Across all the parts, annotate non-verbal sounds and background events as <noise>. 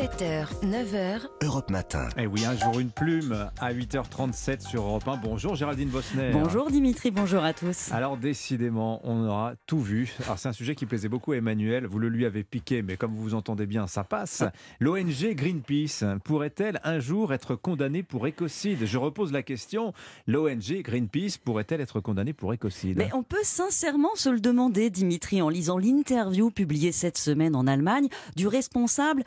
7h, 9h, Europe Matin. Eh oui, un jour une plume à 8h37 sur Europe 1. Bonjour Géraldine Bosner. Bonjour Dimitri, bonjour à tous. Alors décidément, on aura tout vu. Alors c'est un sujet qui plaisait beaucoup à Emmanuel, vous le lui avez piqué, mais comme vous vous entendez bien, ça passe. <laughs> L'ONG Greenpeace pourrait-elle un jour être condamnée pour écocide? Je repose la question, l'ONG Greenpeace pourrait-elle être condamnée pour écocide? Mais on peut sincèrement se le demander, Dimitri, en lisant l'interview publiée cette semaine en Allemagne du responsable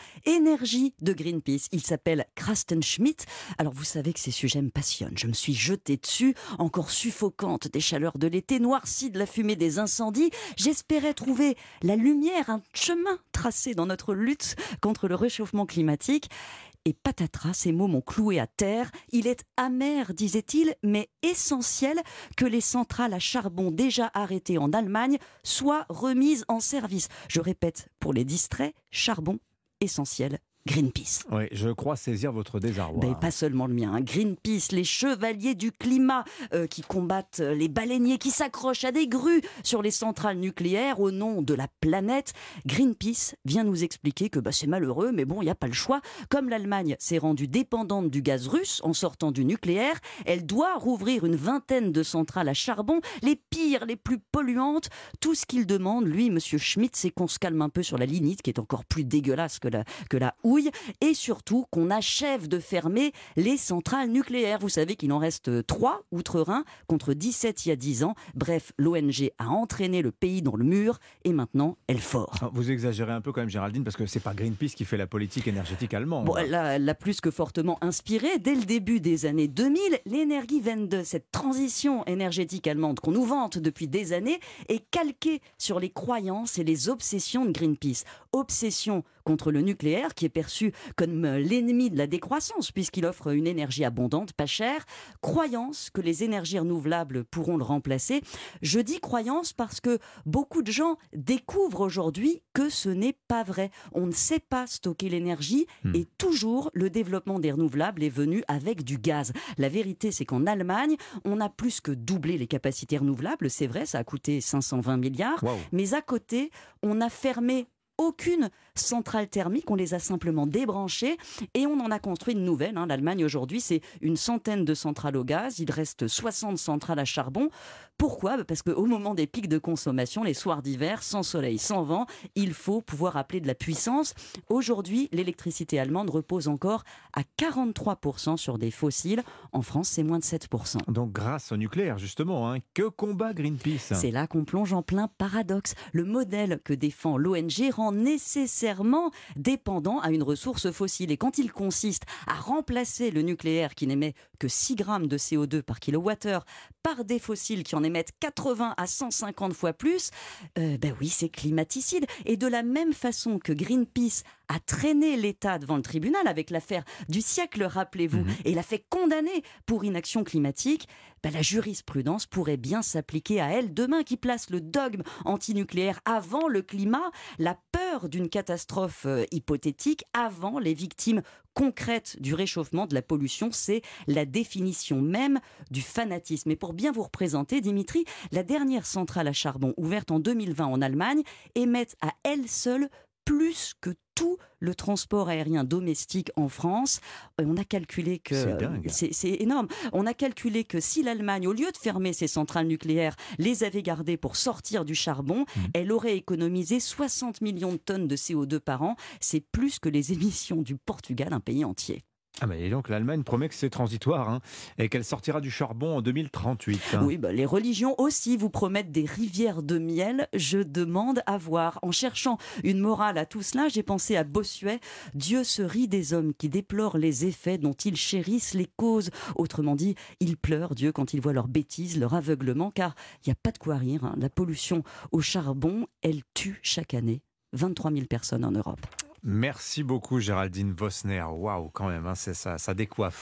de Greenpeace. Il s'appelle Krasten Schmidt. Alors vous savez que ces sujets me passionnent. Je me suis jetée dessus, encore suffocante des chaleurs de l'été, noircie de la fumée des incendies. J'espérais trouver la lumière, un chemin tracé dans notre lutte contre le réchauffement climatique. Et patatras, ces mots m'ont cloué à terre. Il est amer, disait-il, mais essentiel que les centrales à charbon déjà arrêtées en Allemagne soient remises en service. Je répète, pour les distraits, charbon essentiel Greenpeace. Oui, je crois saisir votre désarroi. Ben, pas seulement le mien. hein. Greenpeace, les chevaliers du climat euh, qui combattent euh, les baleiniers, qui s'accrochent à des grues sur les centrales nucléaires au nom de la planète. Greenpeace vient nous expliquer que bah, c'est malheureux, mais bon, il n'y a pas le choix. Comme l'Allemagne s'est rendue dépendante du gaz russe en sortant du nucléaire, elle doit rouvrir une vingtaine de centrales à charbon, les pires, les plus polluantes. Tout ce qu'il demande, lui, Monsieur Schmitt, c'est qu'on se calme un peu sur la lignite, qui est encore plus dégueulasse que la, que la houille et surtout qu'on achève de fermer les centrales nucléaires. Vous savez qu'il en reste 3 outre-Rhin contre 17 il y a 10 ans. Bref, l'ONG a entraîné le pays dans le mur et maintenant elle fort. Ah, Vous exagérez un peu quand même Géraldine, parce que c'est pas Greenpeace qui fait la politique énergétique allemande. Bon, elle l'a l'a plus que fortement inspiré. Dès le début des années 2000, l'énergie 22, cette transition énergétique allemande qu'on nous vante depuis des années, est calquée sur les croyances et les obsessions de Greenpeace. Obsession contre le nucléaire, qui est perçu comme euh, l'ennemi de la décroissance, puisqu'il offre une énergie abondante, pas chère. Croyance que les énergies renouvelables pourront le remplacer. Je dis croyance parce que beaucoup de gens découvrent aujourd'hui que ce n'est pas vrai. On ne sait pas stocker l'énergie Hmm. et toujours le développement des renouvelables est venu avec du gaz. La vérité, c'est qu'en Allemagne, on a plus que doublé les capacités renouvelables. C'est vrai, ça a coûté 520 milliards. Mais à côté, on a fermé aucune centrale thermique, on les a simplement débranchées et on en a construit une nouvelle. hein. L'Allemagne aujourd'hui, c'est une centaine de centrales au gaz, il reste 60 centrales à charbon. Pourquoi? Bah, Parce qu'au moment des pics de consommation, les soirs d'hiver, sans soleil, sans vent, il faut pouvoir appeler de la puissance. Aujourd'hui, l'électricité allemande repose encore à 43% sur des fossiles. En France, c'est moins de 7%. Donc grâce au nucléaire justement, hein, que combat Greenpeace? C'est là qu'on plonge en plein paradoxe. Le modèle que défend l'ONG rend nécessairement dépendant à une ressource fossile. Et quand il consiste à remplacer le nucléaire qui n'émet que 6 grammes de CO2 par kilowattheure par des fossiles qui en émettent 80 à 150 fois plus, euh, ben oui, c'est climaticide. Et de la même façon que Greenpeace a traîné l'État devant le tribunal avec l'affaire du siècle, rappelez-vous, Mhm. et l'a fait condamner pour inaction climatique, ben la jurisprudence pourrait bien s'appliquer à elle demain, qui place le dogme antinucléaire avant le climat, la peur d'une catastrophe euh, hypothétique avant les victimes concrètes du réchauffement, de la pollution, c'est la définition même du fanatisme. Et pour bien vous représenter, Dimitri, la dernière centrale à charbon ouverte en 2020 en Allemagne émet à elle seule plus que tout le transport aérien domestique en France. On a calculé que C'est énorme. On a calculé que si l'Allemagne, au lieu de fermer ses centrales nucléaires, les avait gardées pour sortir du charbon, Mhm. elle aurait économisé 60 millions de tonnes de CO2 par an. C'est plus que les <laughs> émissions du Portugal, un pays entier. Ah mais donc l'Allemagne promet que c'est transitoire hein, et qu'elle sortira du charbon en 2038. hein. Oui, bah, les religions aussi vous promettent des rivières de miel. Je demande à voir. En cherchant une morale à tout cela, j'ai pensé à Bossuet. Dieu se rit des hommes qui déplorent les effets dont ils chérissent les causes. Autrement dit, il pleure Dieu quand il voit leurs bêtises, leur aveuglement, car il n'y a pas de quoi rire. hein. La pollution au charbon, elle tue chaque année 23 000 personnes en Europe. Merci beaucoup Géraldine Vosner. Waouh quand même, hein, ça, ça décoiffe.